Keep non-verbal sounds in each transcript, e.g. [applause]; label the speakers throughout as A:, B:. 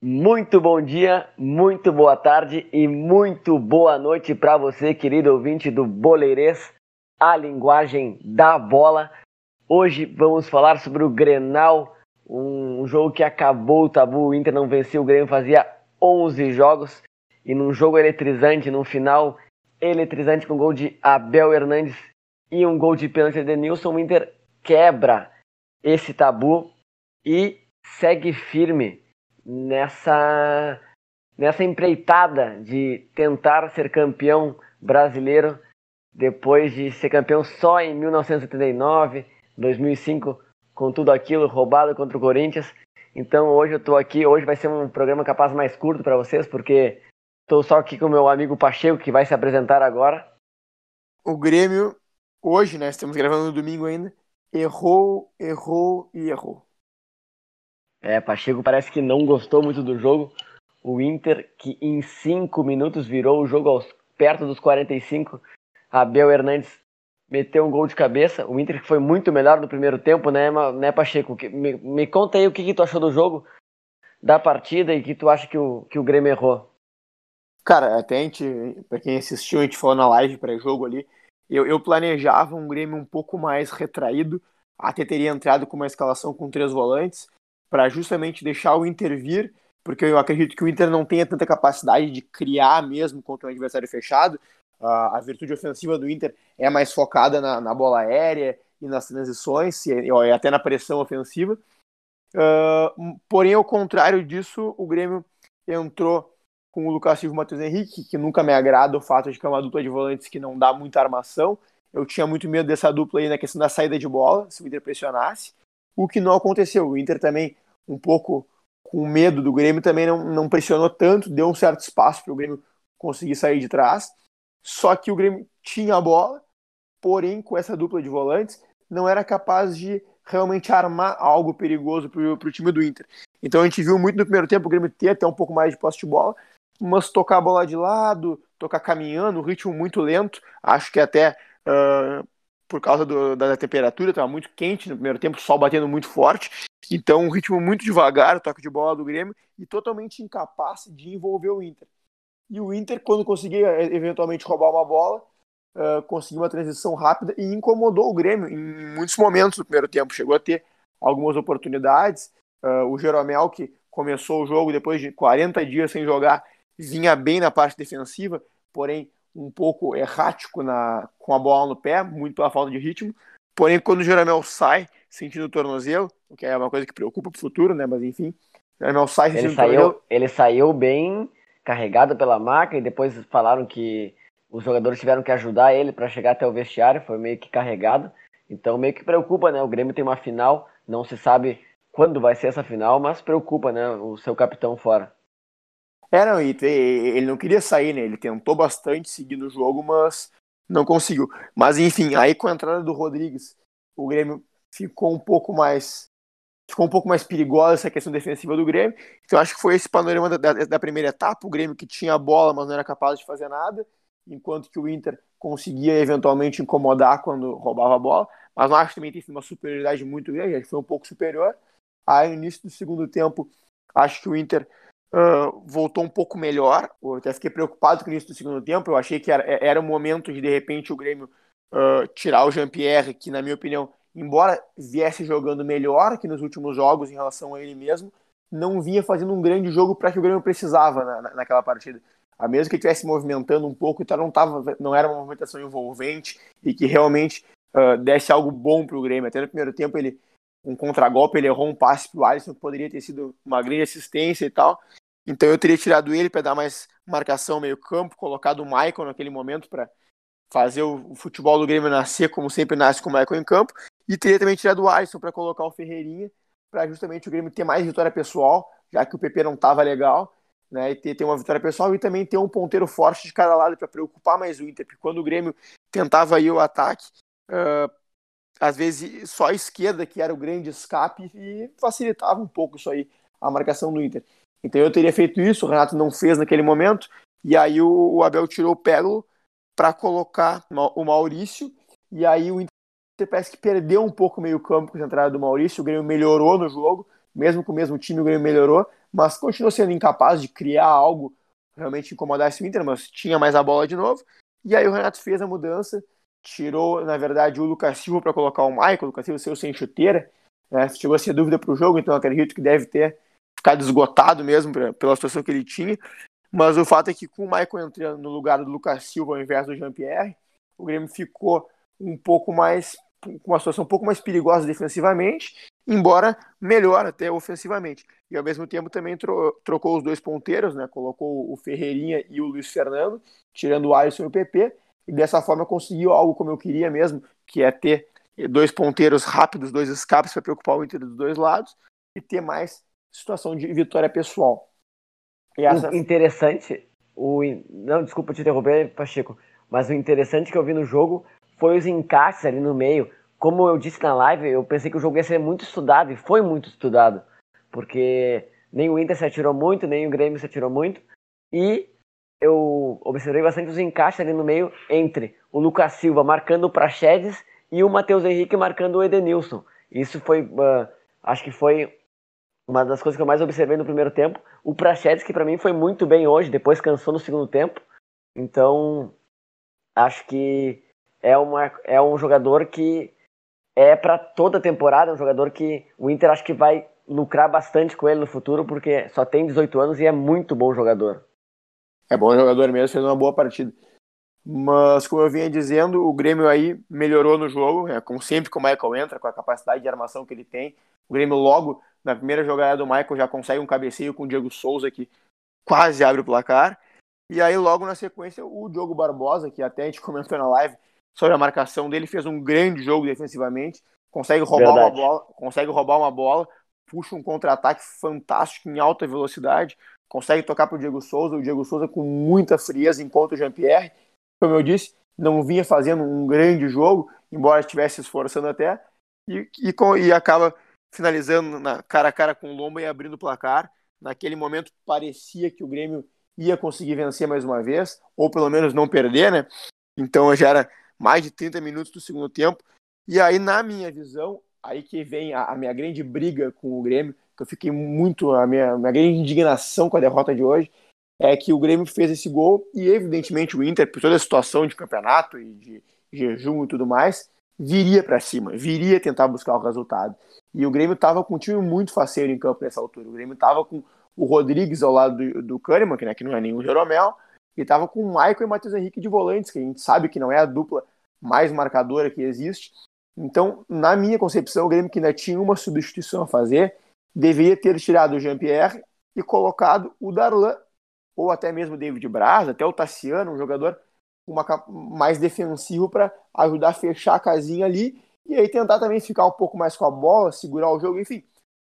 A: Muito bom dia, muito boa tarde e muito boa noite para você, querido ouvinte do Boleirês, a linguagem da bola. Hoje vamos falar sobre o Grenal, um jogo que acabou o tabu. O Inter não venceu o Grêmio fazia 11 jogos e num jogo eletrizante, num final eletrizante com gol de Abel Hernandes e um gol de pênalti de Nilson, o Inter quebra esse tabu e segue firme nessa, nessa empreitada de tentar ser campeão brasileiro depois de ser campeão só em 1979, 2005, com tudo aquilo roubado contra o Corinthians. Então hoje eu estou aqui, hoje vai ser um programa capaz mais curto para vocês, porque estou só aqui com o meu amigo Pacheco, que vai se apresentar agora.
B: O Grêmio, hoje, né, estamos gravando no domingo ainda, errou, errou e errou.
A: É, Pacheco parece que não gostou muito do jogo. O Inter, que em 5 minutos virou o jogo aos, perto dos 45. Abel Hernandes meteu um gol de cabeça. O Inter que foi muito melhor no primeiro tempo, né, né Pacheco? Me, me conta aí o que, que tu achou do jogo, da partida e que tu acha que o, que o Grêmio errou.
B: Cara, até a gente, pra quem assistiu, a gente falou na live pré-jogo ali, eu, eu planejava um Grêmio um pouco mais retraído, até teria entrado com uma escalação com três volantes, para justamente deixar o Inter vir, porque eu acredito que o Inter não tenha tanta capacidade de criar mesmo contra um adversário fechado. A virtude ofensiva do Inter é mais focada na, na bola aérea e nas transições, e até na pressão ofensiva. Uh, porém, ao contrário disso, o Grêmio entrou com o Lucas Silva e o Matheus Henrique, que nunca me agrada o fato de que é uma dupla de volantes que não dá muita armação. Eu tinha muito medo dessa dupla aí na questão da saída de bola, se o Inter pressionasse o que não aconteceu. O Inter também, um pouco com medo do Grêmio, também não, não pressionou tanto, deu um certo espaço para o Grêmio conseguir sair de trás. Só que o Grêmio tinha a bola, porém, com essa dupla de volantes, não era capaz de realmente armar algo perigoso para o time do Inter. Então a gente viu muito no primeiro tempo o Grêmio ter até um pouco mais de posse de bola, mas tocar a bola de lado, tocar caminhando, ritmo muito lento. Acho que até uh, por causa do, da temperatura, estava muito quente no primeiro tempo, o sol batendo muito forte. Então, um ritmo muito devagar, o toque de bola do Grêmio, e totalmente incapaz de envolver o Inter. E o Inter, quando conseguia eh, eventualmente roubar uma bola, uh, conseguiu uma transição rápida e incomodou o Grêmio em muitos momentos do primeiro tempo. Chegou a ter algumas oportunidades. Uh, o Jeromel, que começou o jogo depois de 40 dias sem jogar, vinha bem na parte defensiva, porém um pouco errático na, com a bola no pé, muito pela falta de ritmo. Porém, quando o Jeromel sai sentindo o tornozelo, o que é uma coisa que preocupa para o futuro, né? Mas enfim, o Jeromel sai
A: ele saiu, o. Ele saiu bem carregado pela maca e depois falaram que os jogadores tiveram que ajudar ele para chegar até o vestiário, foi meio que carregado. Então meio que preocupa, né? O Grêmio tem uma final, não se sabe quando vai ser essa final, mas preocupa, né? O seu capitão fora.
B: É, não, e ele não queria sair, né? Ele tentou bastante seguir no jogo, mas não conseguiu. Mas enfim, aí com a entrada do Rodrigues, o Grêmio ficou um pouco mais ficou um pouco mais perigosa essa questão defensiva do Grêmio. Então acho que foi esse panorama da, da, da, primeira etapa, o Grêmio que tinha a bola, mas não era capaz de fazer nada, enquanto que o Inter conseguia eventualmente incomodar quando roubava a bola, mas não acho que também tem uma superioridade muito grande, acho que foi um pouco superior. Aí no início do segundo tempo, acho que o Inter uh, voltou um pouco melhor. Eu até fiquei preocupado com isso do segundo tempo. Eu achei que era, era o momento de, de repente, o Grêmio uh, tirar o Jean-Pierre, que, na minha opinião, embora viesse jogando melhor que nos últimos jogos em relação a ele mesmo, não vinha fazendo um grande jogo para que o Grêmio precisava na, na, naquela partida. A mesmo que ele estivesse movimentando um pouco, então não, tava, não era uma movimentação envolvente e que realmente uh, desse algo bom para o Grêmio. Até no primeiro tempo ele um contragolpe, ele errou um passe pro Alisson, que poderia ter sido uma grande assistência e tal. Então eu teria tirado ele para dar mais marcação meio campo, colocado o Michael naquele momento para fazer o, futebol do Grêmio nascer como sempre nasce com o Michael em campo, e teria também tirado o Alisson para colocar o Ferreirinha, para justamente o Grêmio ter mais vitória pessoal, já que o PP não estava legal, né, e ter, ter uma vitória pessoal e também ter um ponteiro forte de cada lado para preocupar mais o Inter, porque quando o Grêmio tentava ir o ataque, uh, às vezes só a esquerda que era o grande escape e facilitava um pouco isso aí, a marcação do Inter. Então eu teria feito isso, o Renato não fez naquele momento, e aí o, o Abel tirou o Pego para colocar o Maurício, e aí o Inter parece que perdeu um pouco o meio campo com a entrada do Maurício, o Grêmio melhorou no jogo, mesmo com o mesmo time o Grêmio melhorou, mas continuou sendo incapaz de criar algo realmente incomodasse o Inter, mas tinha mais a bola de novo, e aí o Renato fez a mudança, tirou, na verdade, o Lucas Silva para colocar o Michael, o Lucas Silva saiu sem chuteira, né? chegou a ser dúvida para o jogo, então acredito que deve ter ficado esgotado mesmo pela situação que ele tinha, mas o fato é que com o Michael entrando no lugar do Lucas Silva ao invés do Jean-Pierre, o Grêmio ficou um pouco mais com uma situação um pouco mais perigosa defensivamente, embora melhor até ofensivamente. E ao mesmo tempo também tro trocou os dois ponteiros, né? Colocou o Ferreirinha e o Luiz Fernando, tirando o Alisson e o PP, e dessa forma conseguiu algo como eu queria mesmo, que é ter dois ponteiros rápidos, dois escapes para preocupar o Inter dos dois lados e ter mais situação de vitória pessoal.
A: Essa... Interessante, o não, desculpa te interromper, Pacheco, mas o interessante que eu vi no jogo foi os encaixes ali no meio. Como eu disse na live, eu pensei que o jogo ia ser muito estudado, e foi muito estudado. Porque nem o Inter se atirou muito, nem o Grêmio se atirou muito. E eu observei bastante os encaixes ali no meio entre o Lucas Silva marcando o Praxedes e o Matheus Henrique marcando o Edenilson. Isso foi, uh, acho que foi uma das coisas que eu mais observei no primeiro tempo. O Praxedes, que para mim foi muito bem hoje, depois cansou no segundo tempo. Então, acho que é, uma, é um jogador que é para toda a temporada, é um jogador que o Inter acho que vai lucrar bastante com ele no futuro, porque só tem 18 anos e é muito bom jogador.
B: É bom jogador mesmo, fez uma boa partida. Mas, como eu vinha dizendo, o Grêmio aí melhorou no jogo, né? como sempre que o Michael entra, com a capacidade de armação que ele tem. O Grêmio logo, na primeira jogada do Michael, já consegue um cabeceio com o Diego Souza, que quase abre o placar. E aí, logo na sequência, o Diogo Barbosa, que até a gente [laughs] comentou na live, sobre a marcação dele, fez um grande jogo defensivamente, consegue roubar Verdade. uma bola, consegue roubar uma bola, puxa um contra-ataque fantástico em alta velocidade, consegue tocar para o Diego Souza, o Diego Souza com muita frieza enquanto o Jean-Pierre, como eu disse, não vinha fazendo um grande jogo, embora estivesse esforçando até, e, e, e acaba finalizando na cara a cara com o Lomba e abrindo o placar. Naquele momento parecia que o Grêmio ia conseguir vencer mais uma vez, ou pelo menos não perder, né? Então já era mais de 30 minutos do segundo tempo. E aí, na minha visão, aí que vem a, a minha grande briga com o Grêmio, que eu fiquei muito, a minha, minha grande indignação com a derrota de hoje, é que o Grêmio fez esse gol e, evidentemente, o Inter, por toda a situação de campeonato e de jejum e tudo mais, viria para cima, viria tentar buscar o resultado. E o Grêmio estava com um time muito faceiro em campo nessa altura. O Grêmio estava com o Rodrigues ao lado do, do Kahneman, que, né, que não é nenhum Jeromel, e estava com o Michael e Matheus Henrique de volantes, que a gente sabe que não é a dupla mais marcadora que existe. Então, na minha concepção, o Grêmio que ainda tinha uma substituição a fazer, deveria ter tirado o Jean-Pierre e colocado o Darlan, ou até mesmo o David Braz, até o Tassiano, um jogador uma, mais defensivo para ajudar a fechar a casinha ali e aí tentar também ficar um pouco mais com a bola, segurar o jogo, enfim,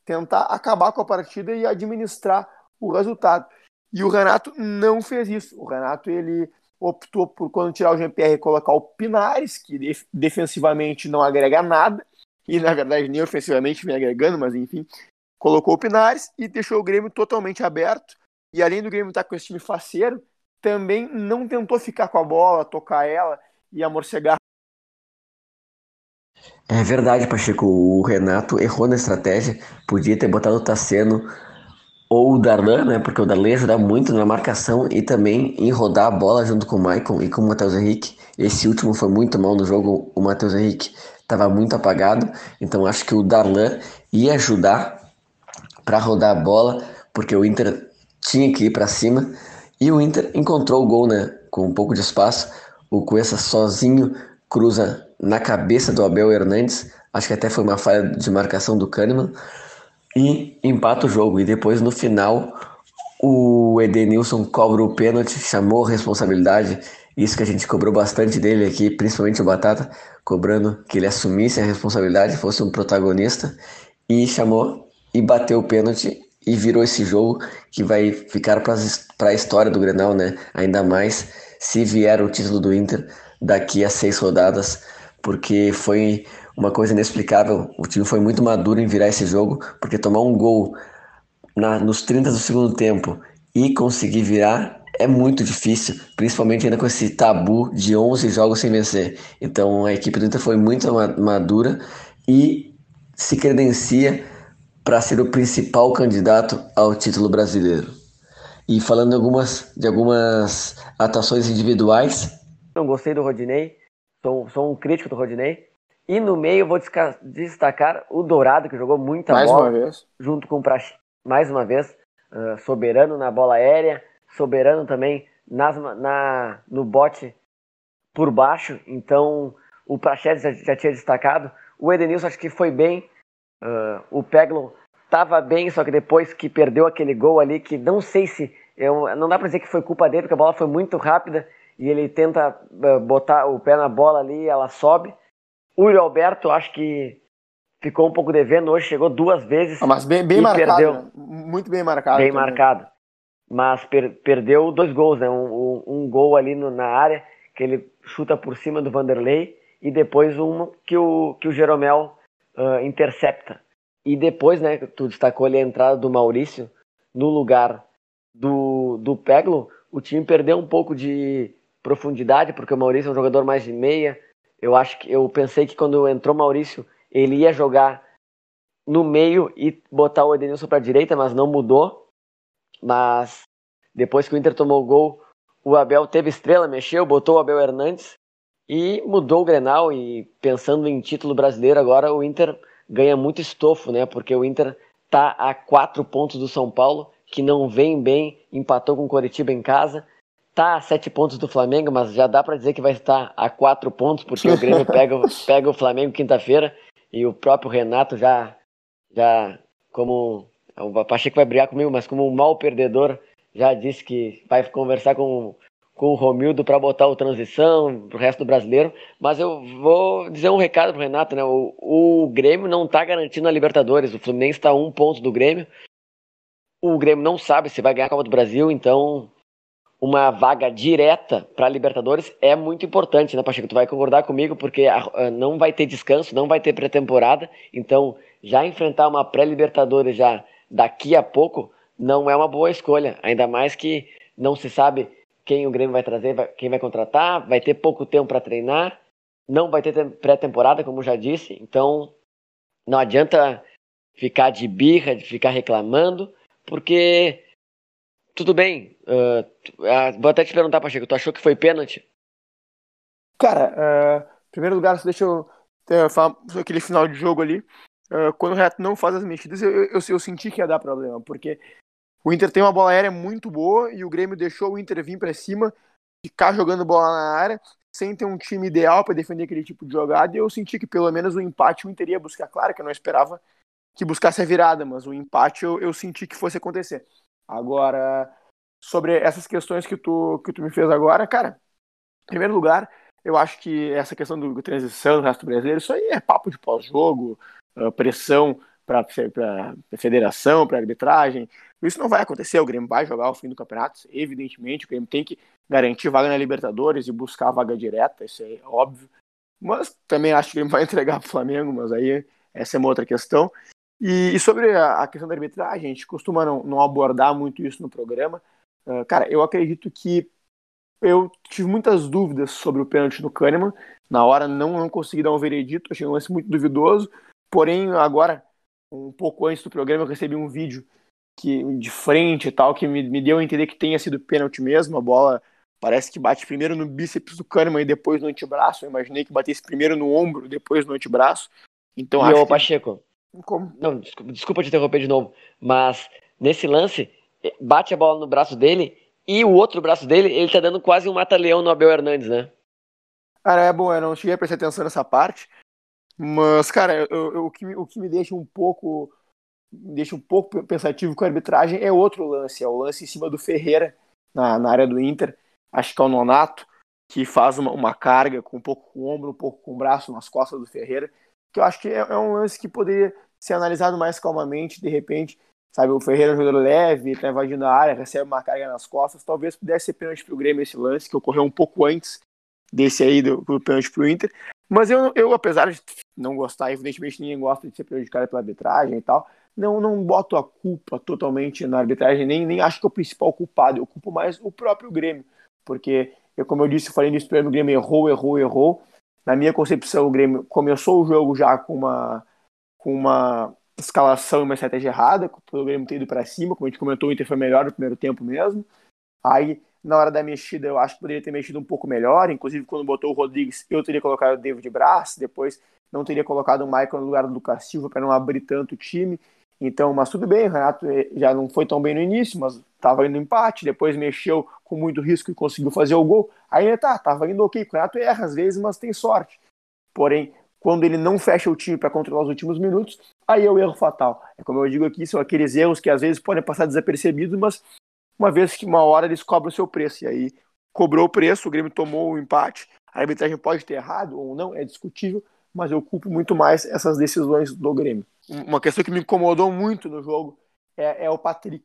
B: tentar acabar com a partida e administrar o resultado. E o Renato não fez isso. O Renato ele optou por quando tirar o Jean-Pierre colocar o Pinares, que defensivamente não agrega nada, e na verdade nem ofensivamente vem agregando, mas enfim, colocou o Pinares e deixou o Grêmio totalmente aberto. E além do Grêmio estar com esse time faceiro, também não tentou ficar com a bola, tocar ela e amorcegar.
A: É verdade, Pacheco. O Renato errou na estratégia. Podia ter botado o Tassiano ou o Darlan, né? Porque o Darlan ajuda muito na marcação e também em rodar a bola junto com o Maicon e com o Matheus Henrique. Esse último foi muito mal no jogo, o Matheus Henrique estava muito apagado, então acho que o Darlan ia ajudar para rodar a bola, porque o Inter tinha que ir para cima e o Inter encontrou o gol, né? Com um pouco de espaço, o Cuesta sozinho cruza na cabeça do Abel Hernandes, acho que até foi uma falha de marcação do Kahneman e empata o jogo. E depois no final o Edenilson cobra o pênalti, chamou a responsabilidade. Isso que a gente cobrou bastante dele aqui, principalmente o Batata, cobrando que ele assumisse a responsabilidade, fosse um protagonista. E chamou e bateu o pênalti e virou esse jogo que vai ficar para a história do Grenal, né? Ainda mais se vier o título do Inter daqui a seis rodadas, porque foi uma coisa inexplicável. O time foi muito maduro em virar esse jogo, porque tomar um gol
C: na, nos 30 do segundo tempo e conseguir virar é muito difícil, principalmente ainda com esse tabu de 11 jogos sem vencer. Então a equipe do Inter foi muito madura e se credencia para ser o principal candidato ao título brasileiro. E falando de algumas, de algumas atuações individuais.
A: Não gostei do Rodinei, sou, sou um crítico do Rodinei. E no meio vou destacar o Dourado, que jogou muita
B: mais
A: bola.
B: Mais uma vez.
A: Junto com o Praxe, mais uma vez. Uh, soberano na bola aérea, soberano também nas, na, no bote por baixo. Então o Praxedes já, já, tinha destacado. O Edenilson acho que foi bem. Uh, o Peglo estava bem, só que depois que perdeu aquele gol ali, que não sei se. Eu, não dá para dizer que foi culpa dele, porque a bola foi muito rápida e ele tenta uh, botar o pé na bola ali e ela sobe. O Yuri Alberto, acho que ficou um pouco devendo hoje, chegou duas vezes.
B: Ah, mas bem, bem marcado. Perdeu. Né? Muito bem marcado.
A: Bem também. marcado. Mas per, perdeu dois gols, né? Um, um, um gol ali no, na área, que ele chuta por cima do Vanderlei, e depois um que o, que o Jeromel uh, intercepta. E depois, né, tu destacou ali a entrada do Maurício no lugar do, do Peglo, o time perdeu um pouco de profundidade, porque o Maurício é um jogador mais de meia, eu acho que eu pensei que quando entrou Maurício, ele ia jogar no meio e botar o Edenilson para a direita, mas não mudou. Mas depois que o Inter tomou o gol, o Abel teve estrela, mexeu, botou o Abel Hernandes e mudou o Grenal. E pensando em título brasileiro, agora o Inter ganha muito estofo, né? Porque o Inter tá a quatro pontos do São Paulo, que não vem bem, empatou com o Coritiba em casa tá a sete pontos do Flamengo, mas já dá para dizer que vai estar a quatro pontos, porque o Grêmio [laughs] pega, pega o Flamengo quinta-feira e o próprio Renato já, já como o Pacheco vai brigar comigo, mas como um mau perdedor, já disse que vai conversar com, com o Romildo para botar o transição pro resto do brasileiro. Mas eu vou dizer um recado pro Renato, né? O, o Grêmio não tá garantindo a Libertadores. O Fluminense está a um ponto do Grêmio. O Grêmio não sabe se vai ganhar a Copa do Brasil, então uma vaga direta para a Libertadores é muito importante, né, Pacheco? Tu vai concordar comigo porque não vai ter descanso, não vai ter pré-temporada, então já enfrentar uma pré-Libertadores já daqui a pouco não é uma boa escolha, ainda mais que não se sabe quem o Grêmio vai trazer, quem vai contratar, vai ter pouco tempo para treinar, não vai ter pré-temporada, como já disse, então não adianta ficar de birra, de ficar reclamando, porque tudo bem. Uh, vou até te perguntar, Pacheco, tu achou que foi pênalti?
B: Cara, uh, em primeiro lugar, deixa eu uh, falar sobre aquele final de jogo ali. Uh, quando o Renato não faz as mexidas, eu, eu, eu, senti que ia dar problema, porque o Inter tem uma bola aérea muito boa e o Grêmio deixou o Inter vir para cima, ficar jogando bola na área, sem ter um time ideal para defender aquele tipo de jogada. E eu senti que pelo menos o empate o Inter ia buscar. Claro que eu não esperava que buscasse a virada, mas o empate eu, eu senti que fosse acontecer. Agora, sobre essas questões que tu, que tu me fez agora, cara, em primeiro lugar, eu acho que essa questão do transição do resto brasileiro, isso aí é papo de pós-jogo, uh, pressão para a federação, para arbitragem. Isso não vai acontecer. O Grêmio vai jogar o fim do campeonato, evidentemente. O Grêmio tem que garantir vaga na Libertadores e buscar a vaga direta, isso é óbvio. Mas também acho que ele vai [laughs] entregar para o Flamengo, mas aí essa é uma outra questão. E, e sobre a, a, questão da arbitragem, a gente costuma não, não abordar muito isso no programa. Uh, cara, eu acredito que eu tive muitas dúvidas sobre o pênalti no Kahneman. Na hora não, não consegui dar um veredito, achei um lance muito duvidoso. Porém, agora, um pouco antes do programa, eu recebi um vídeo que de frente e tal, que me, me deu a entender que tenha sido pênalti mesmo. A bola parece que bate primeiro no bíceps do Kahneman e depois no antebraço. Eu imaginei que batesse primeiro no ombro, depois no antebraço. Então,
A: e
B: acho
A: que... Pacheco, como? Não, desculpa, desculpa te interromper de novo, mas nesse lance, eh, bate a bola no braço dele e o outro braço dele, ele tá dando quase um mata-leão no Abel Hernandes, né?
B: Cara, é bom, eu não cheguei a prestar atenção nessa parte, mas, cara, eu, eu, o, que, o que me deixa um pouco deixa um pouco pensativo com a arbitragem é outro lance, é o lance em cima do Ferreira, na, na área do Inter, acho que é o Nonato, que faz uma, uma carga com um pouco com o ombro, um pouco com o braço nas costas do Ferreira, que eu acho que é, é um lance que poderia ser analisado mais calmamente, de repente, sabe, o Ferreira é um jogador leve, está invadindo a área, recebe uma carga nas costas, talvez pudesse ser pênalti para o Grêmio esse lance, que ocorreu um pouco antes desse aí do, do pênalti para o Inter, mas eu, eu, apesar de não gostar, evidentemente ninguém gosta de ser prejudicado pela arbitragem e tal, não, não boto a culpa totalmente na arbitragem, nem, nem acho que é o principal culpado, eu culpo mais o próprio Grêmio, porque, eu, como eu disse, falei nisso o Grêmio errou, errou, errou. Na minha concepção, o Grêmio começou o jogo já com uma, com uma escalação e uma estratégia errada, o Grêmio ter ido para cima, como a gente comentou, o Inter foi melhor no primeiro tempo mesmo. Aí, na hora da mexida, eu acho que poderia ter mexido um pouco melhor, inclusive quando botou o Rodrigues, eu teria colocado o David Braz, depois não teria colocado o Michael no lugar do Lucas Silva para não abrir tanto o time. Então, mas tudo bem, o Renato eh, já não foi tão bem no início, mas estava indo empate, depois mexeu com muito risco e conseguiu fazer o gol. Aí tá, estava indo ok. O Renato erra às vezes, mas tem sorte. Porém, quando ele não fecha o time para controlar os últimos minutos, aí é o erro fatal. É como eu digo aqui, são aqueles erros que às vezes podem passar desapercebidos, mas uma vez que uma hora eles cobram o seu preço. E aí cobrou o preço, o Grêmio tomou o empate. A arbitragem pode ter errado ou não, é discutível, mas eu culpo muito mais essas decisões do Grêmio. Uma questão que me incomodou muito no jogo é, é o Patrick.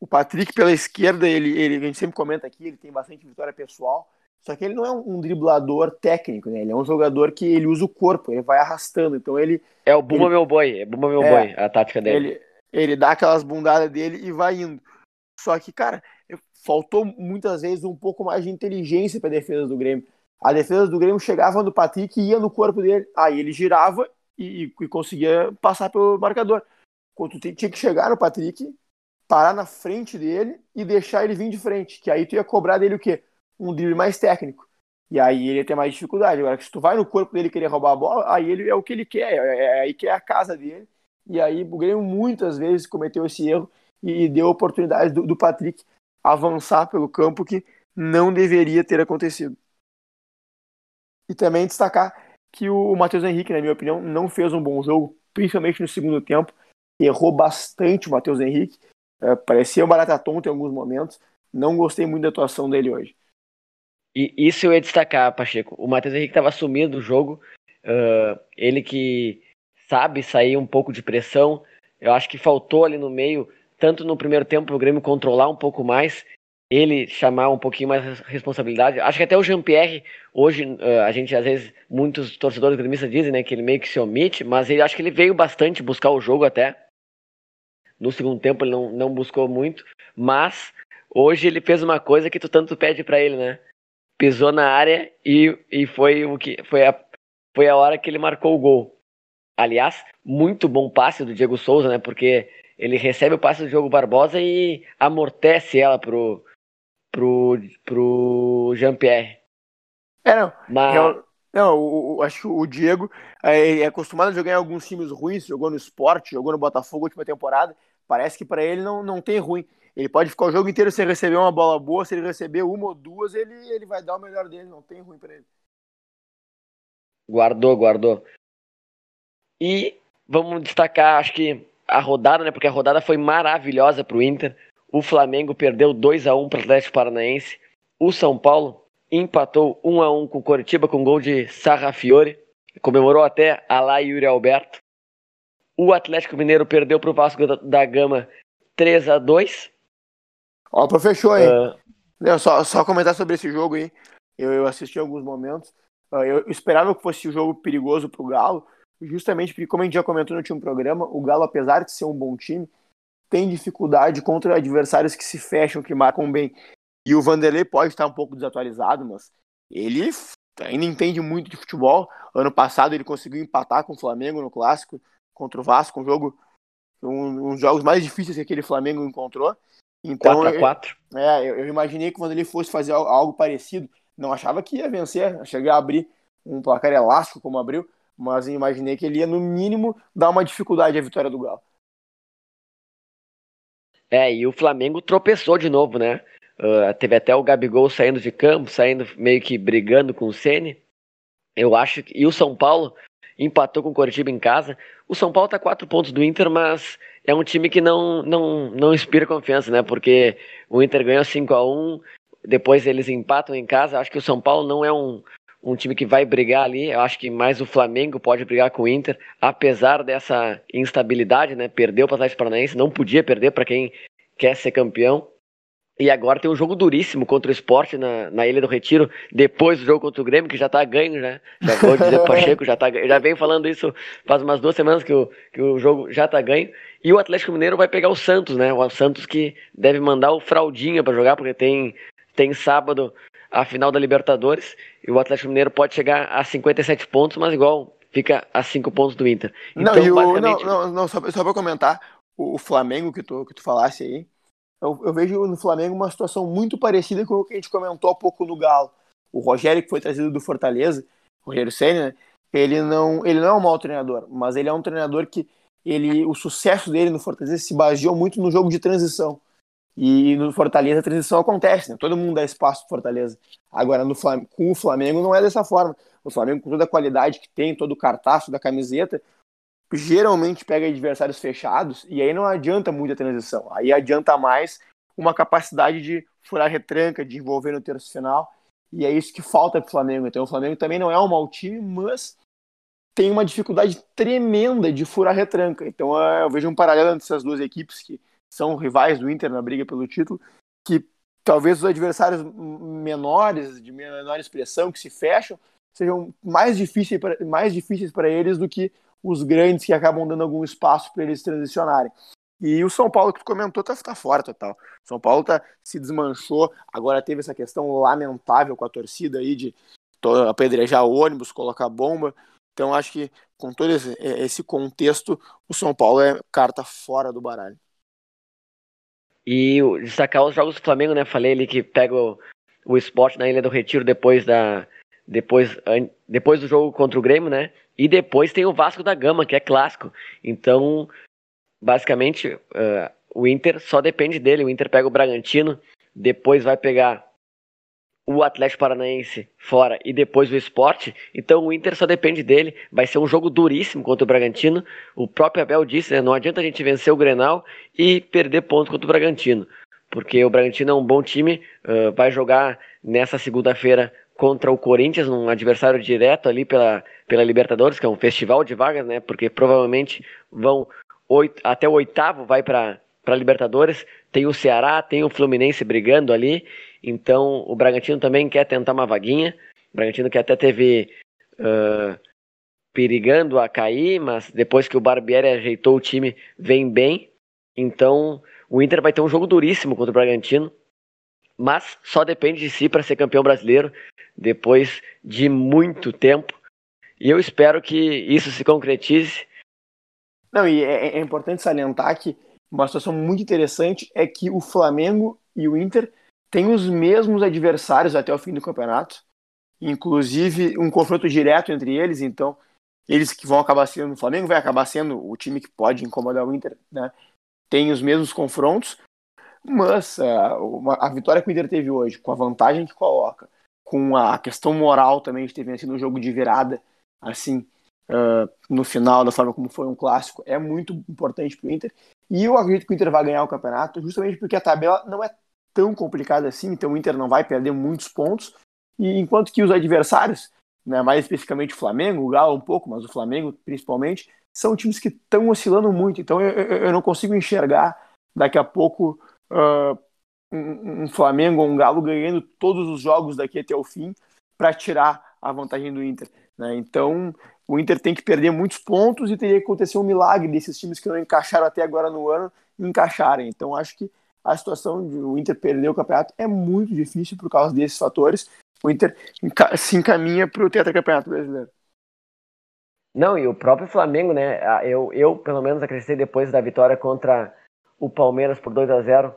B: O Patrick pela esquerda, ele, ele, a gente sempre comenta aqui, ele tem bastante vitória pessoal, só que ele não é um, driblador técnico, né? Ele é um jogador que ele usa o corpo, ele vai arrastando. Então ele.
A: É o Bumba ele, meu boi, é Bumba meu é, boi, a tática dele.
B: Ele, ele dá aquelas bundadas dele e vai indo. Só que, cara, faltou muitas vezes um pouco mais de inteligência para a defesa do Grêmio. A defesa do Grêmio chegava no Patrick e ia no corpo dele. Aí ele girava e, e conseguia passar pelo marcador. Quando tu tinha que chegar no Patrick, parar na frente dele e deixar ele vir de frente. Que aí tu ia cobrar dele o quê? Um drible mais técnico. E aí ele ter mais dificuldade. Agora, se tu vai no corpo dele querer roubar a bola, aí ele é o que ele quer, é, é aí que é a casa dele. E aí o Grêmio muitas vezes cometeu esse erro e deu oportunidade do, do Patrick avançar pelo campo que não deveria ter acontecido. E também destacar que o Matheus Henrique, na minha opinião, não fez um bom jogo, principalmente no segundo tempo. Errou bastante o Matheus Henrique. É, parecia um barata tonta em alguns momentos. Não gostei muito da atuação dele hoje.
A: E isso eu ia destacar, Pacheco. O Matheus Henrique estava sumido do jogo. Uh, ele que sabe sair um pouco de pressão. Eu acho que faltou ali no meio, tanto no primeiro tempo, o Grêmio controlar um pouco mais ele chamar um pouquinho mais responsabilidade. Acho que até o Jean-Pierre, hoje, uh, a gente às vezes, muitos torcedores gremistas dizem né, que ele meio que se omite, mas ele acho que ele veio bastante buscar o jogo até. No segundo tempo ele não, não buscou muito, mas hoje ele fez uma coisa que tu tanto pede para ele, né? Pisou na área e, e foi o que foi a, foi a hora que ele marcou o gol. Aliás, muito bom passe do Diego Souza, né? Porque ele recebe o passe do Diogo Barbosa e amortece ela pro, pro, pro Jean-Pierre.
B: É, não. Mas... Eu, não, acho que o Diego é, é, acostumado a jogar em alguns times ruins, jogou no esporte, jogou no Botafogo última temporada. Parece que para ele não, não tem ruim. Ele pode ficar o jogo inteiro sem receber uma bola boa, se ele receber uma ou duas, ele, ele vai dar o melhor dele, não tem ruim para ele.
A: Guardou, guardou. E vamos destacar, acho que a rodada, né? Porque a rodada foi maravilhosa para o Inter. O Flamengo perdeu 2 a 1 para o Atlético Paranaense. O São Paulo empatou 1 a 1 com o Coritiba com gol de Sarrafiore. Comemorou até a lá Yuri Alberto. O Atlético Mineiro perdeu para o Vasco da Gama 3 a 2
B: Ó, fechou, hein? Uh... Só, só comentar sobre esse jogo aí. Eu, eu assisti alguns momentos. Uh, eu esperava que fosse um jogo perigoso para o Galo, justamente porque, como a gente já comentou no último programa, o Galo, apesar de ser um bom time, tem dificuldade contra adversários que se fecham, que marcam bem. E o Vanderlei pode estar um pouco desatualizado, mas ele ainda entende muito de futebol. Ano passado ele conseguiu empatar com o Flamengo no clássico contra o Vasco, um jogo um, um dos jogos mais difíceis que aquele Flamengo encontrou.
A: Então, 4 a 4.
B: Eu, é, eu, eu, imaginei que quando ele fosse fazer algo parecido, não achava que ia vencer, chegar a abrir um placar elástico como abriu, mas imaginei que ele ia no mínimo dar uma dificuldade à vitória do Galo.
A: É, e o Flamengo tropeçou de novo, né? Uh, teve até o Gabigol saindo de campo, saindo meio que brigando com o Ceni. Eu acho que. E o São Paulo empatou com o Coritiba em casa. O São Paulo tá quatro pontos do Inter, mas é um time que não, não, não inspira confiança, né? Porque o Inter ganhou 5 a 1 depois eles empatam em casa. Acho que o São Paulo não é um, um time que vai brigar ali. Eu acho que mais o Flamengo pode brigar com o Inter, apesar dessa instabilidade, né? Perdeu para o Atlético Paranaense, não podia perder para quem quer ser campeão. E agora tem um jogo duríssimo contra o esporte na, na Ilha do Retiro, depois do jogo contra o Grêmio, que já tá ganho, né? Já vou dizer pro Pacheco, já tá Já venho falando isso faz umas duas semanas que o, que o jogo já tá ganho. E o Atlético Mineiro vai pegar o Santos, né? O Santos que deve mandar o Fraldinha para jogar, porque tem, tem sábado a final da Libertadores. E o Atlético Mineiro pode chegar a 57 pontos, mas igual fica a 5 pontos do Inter.
B: Então, não, e o, basicamente... não, não, não, só, só pra comentar, o, o Flamengo que tu, que tu falasse aí eu, eu, vejo no Flamengo uma situação muito parecida com o que a gente comentou há pouco no Galo. O Rogério, que foi trazido do Fortaleza, Rogério Senna, ele não, ele não é um mau treinador, mas ele é um treinador que ele, o sucesso dele no Fortaleza se baseou muito no jogo de transição. E no Fortaleza a transição acontece, né? Todo mundo dá espaço pro Fortaleza. Agora, no com o Flamengo não é dessa forma. O Flamengo, com toda a qualidade que tem, todo o cartaço da camiseta, geralmente pega adversários fechados e aí não adianta muita transição. Aí adianta mais uma capacidade de furar retranca, de envolver no terço final. E é isso que falta para o Flamengo. Então o Flamengo também não é um mau time, mas tem uma dificuldade tremenda de furar retranca. Então é, eu vejo um paralelo entre essas duas equipes que são rivais do Inter na briga pelo título, que talvez os adversários menores, de menor expressão, que se fecham, sejam mais difíceis para eles do que os grandes que acabam dando algum espaço para eles transicionarem. E o São Paulo que tu comentou tá, tá fora total. São Paulo tá, se desmanchou, agora teve essa questão lamentável com a torcida aí de apedrejar ônibus, colocar bomba. Então acho que com todo esse contexto, o São Paulo é carta fora do baralho.
A: E destacar os jogos do Flamengo, né? Falei ali que pega o, o esporte na Ilha do Retiro depois da, depois, depois do jogo contra o Grêmio, né? E depois tem o Vasco da Gama, que é clássico. Então, basicamente, uh, o Inter só depende dele. O Inter pega o Bragantino, depois vai pegar o Atlético Paranaense fora e depois o Esporte. Então o Inter só depende dele. Vai ser um jogo duríssimo contra o Bragantino. O próprio Abel disse, né? Não adianta a gente vencer o Grenal e perder pontos contra o Bragantino. Porque o Bragantino é um bom time, uh, vai jogar nessa segunda-feira contra o Corinthians, um adversário direto ali pela, pela Libertadores, que é um festival de vagas, né? Porque provavelmente vão oito, até o oitavo vai para para Libertadores. Tem o Ceará, tem o Fluminense brigando ali. Então o Bragantino também quer tentar uma vaguinha. O Bragantino que até teve uh, perigando a cair, mas depois que o Barbieri ajeitou o time, vem bem. Então o Inter vai ter um jogo duríssimo contra o Bragantino mas só depende de si para ser campeão brasileiro depois de muito tempo. E eu espero que isso se concretize.
B: Não, e é, é importante salientar que uma situação muito interessante é que o Flamengo e o Inter têm os mesmos adversários até o fim do campeonato, inclusive um confronto direto entre eles, então eles que vão acabar sendo, o Flamengo vai acabar sendo o time que pode incomodar o Inter, né? Tem os mesmos confrontos, mas uh, uma, a vitória que o Inter teve hoje, com a vantagem que coloca, com a questão moral também de ter vencido um jogo de virada, assim, uh, no final, da forma como foi um clássico, é muito importante para o Inter. E eu acredito que o Inter vai ganhar o campeonato, justamente porque a tabela não é tão complicada assim, então o Inter não vai perder muitos pontos. E enquanto que os adversários, né, mais especificamente o Flamengo, o Galo um pouco, mas o Flamengo principalmente, são times que estão oscilando muito. Então eu, eu, eu não consigo enxergar daqui a pouco uh, um, um, Flamengo ou um Galo ganhando todos os jogos daqui até o fim para tirar a vantagem do Inter. Né? Então, o Inter tem que perder muitos pontos e teria que acontecer um milagre desses times que não encaixaram até agora no ano encaixarem. Então, acho que a situação de o Inter perder o campeonato é muito difícil por causa desses fatores. O Inter se encaminha para o tetracampeonato brasileiro.
A: Não, e o próprio Flamengo, né? Eu, eu pelo menos acreditei depois da vitória contra o Palmeiras por 2 a 0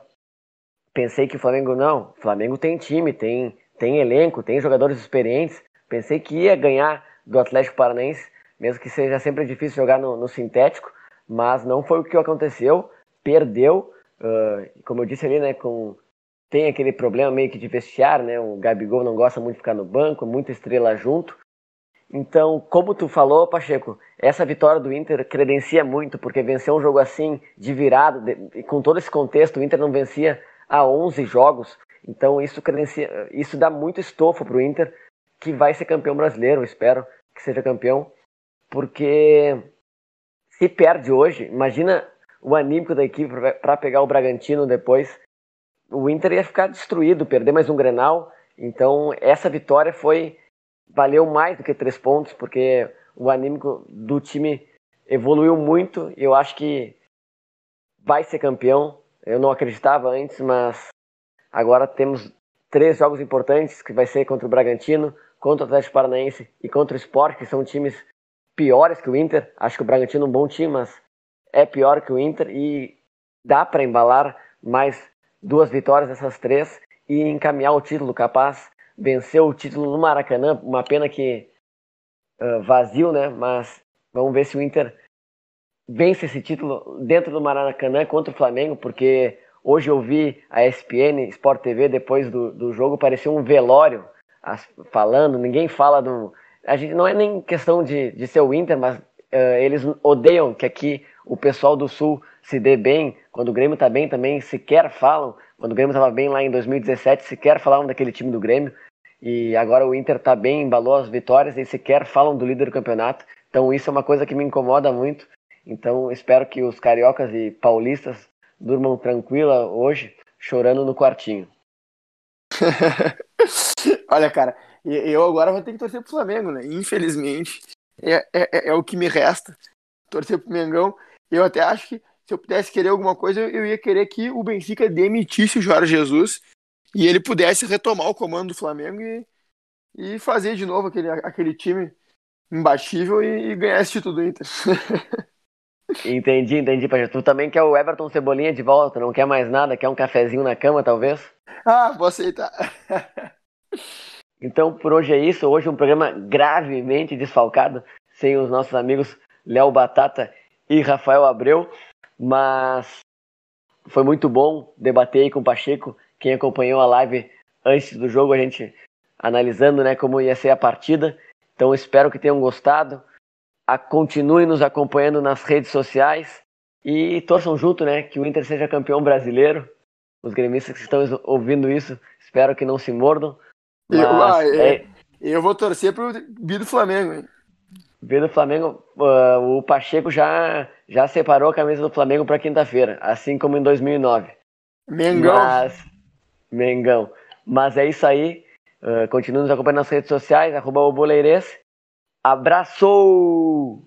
A: Pensei que o Flamengo não. O Flamengo tem time, tem, tem elenco, tem jogadores experientes. Pensei que ia ganhar do Atlético Paranaense, mesmo que seja sempre difícil jogar no, no sintético, mas não foi o que aconteceu. Perdeu, uh, como eu disse ali, né? Com, tem aquele problema meio que de vestiário, né? O Gabigol não gosta muito de ficar no banco, muita estrela junto. Então, como tu falou, Pacheco, essa vitória do Inter credencia muito, porque vencer um jogo assim, de virada, de, com todo esse contexto, o Inter não vencia há 11 jogos, então isso, credencia, isso dá muito estofo para o Inter, que vai ser campeão brasileiro, espero que seja campeão, porque se perde hoje, imagina o anímico da equipe para pegar o Bragantino depois, o Inter ia ficar destruído, perder mais um Grenal. Então, essa vitória foi valeu mais do que três pontos, porque o anímico do time evoluiu muito e eu acho que vai ser campeão. Eu não acreditava antes, mas agora temos três jogos importantes, que vai ser contra o Bragantino, contra o Atlético Paranaense e contra o Sport, que são times piores que o Inter. Acho que o Bragantino é um bom time, mas é pior que o Inter e dá para embalar mais duas vitórias dessas três e encaminhar o título capaz, vencer o título no Maracanã, uma pena que uh, vazio, né? Mas vamos ver se o Inter vence esse título dentro do Maracanã contra o Flamengo, porque hoje eu vi a ESPN Sport TV depois do, do jogo, parecia um velório as, falando, ninguém fala do. A gente não é nem questão de, de ser o Inter, mas uh, eles odeiam que aqui o pessoal do Sul se dê bem. Quando o Grêmio tá bem também, sequer falam. Quando o Grêmio estava bem lá em 2017, sequer falavam daquele time do Grêmio. E agora o Inter tá bem, embalou as vitórias e sequer falam do líder do campeonato. Então isso é uma coisa que me incomoda muito. Então espero que os cariocas e paulistas durmam tranquila hoje, chorando no quartinho. [laughs]
B: Olha, cara, eu agora vou ter que torcer pro Flamengo, né? Infelizmente, é, é, é, é o que me resta. Torcer pro Mengão. Eu até acho que se eu pudesse querer alguma coisa, eu ia querer que o Benfica demitisse o Jorge Jesus e ele pudesse retomar o comando do Flamengo e, e fazer de novo aquele, aquele time imbatível e, e ganhar esse título do Inter. [laughs]
A: Entendi, entendi, Pajé. Tu também quer o Everton Cebolinha de volta, não quer mais nada, quer um cafezinho na cama, talvez?
B: Ah, vou aceitar.
A: então, por hoje é isso. Hoje um programa gravemente desfalcado, sem os nossos amigos Léo Batata e Rafael Abreu, mas foi muito bom debater aí com o Pacheco. Quem acompanhou a live antes do jogo, a gente analisando né, como ia ser a partida. Então, espero que tenham gostado a, continue nos acompanhando nas redes sociais e torçam junto, né? Que o Inter seja campeão brasileiro. Os gremistas que estão ouvindo isso, espero que não se mordam.
B: Mas, eu, ah, é, é, eu vou torcer pro B do Flamengo, hein?
A: B do Flamengo, uh, o Pacheco já, já separou a camisa do Flamengo para quinta-feira, assim como em 2009.
B: Mengão.
A: Mas, Mengão. Mas é isso aí. Uh, continue nos acompanhando nas redes sociais, arroba o Boleirês. Abraço!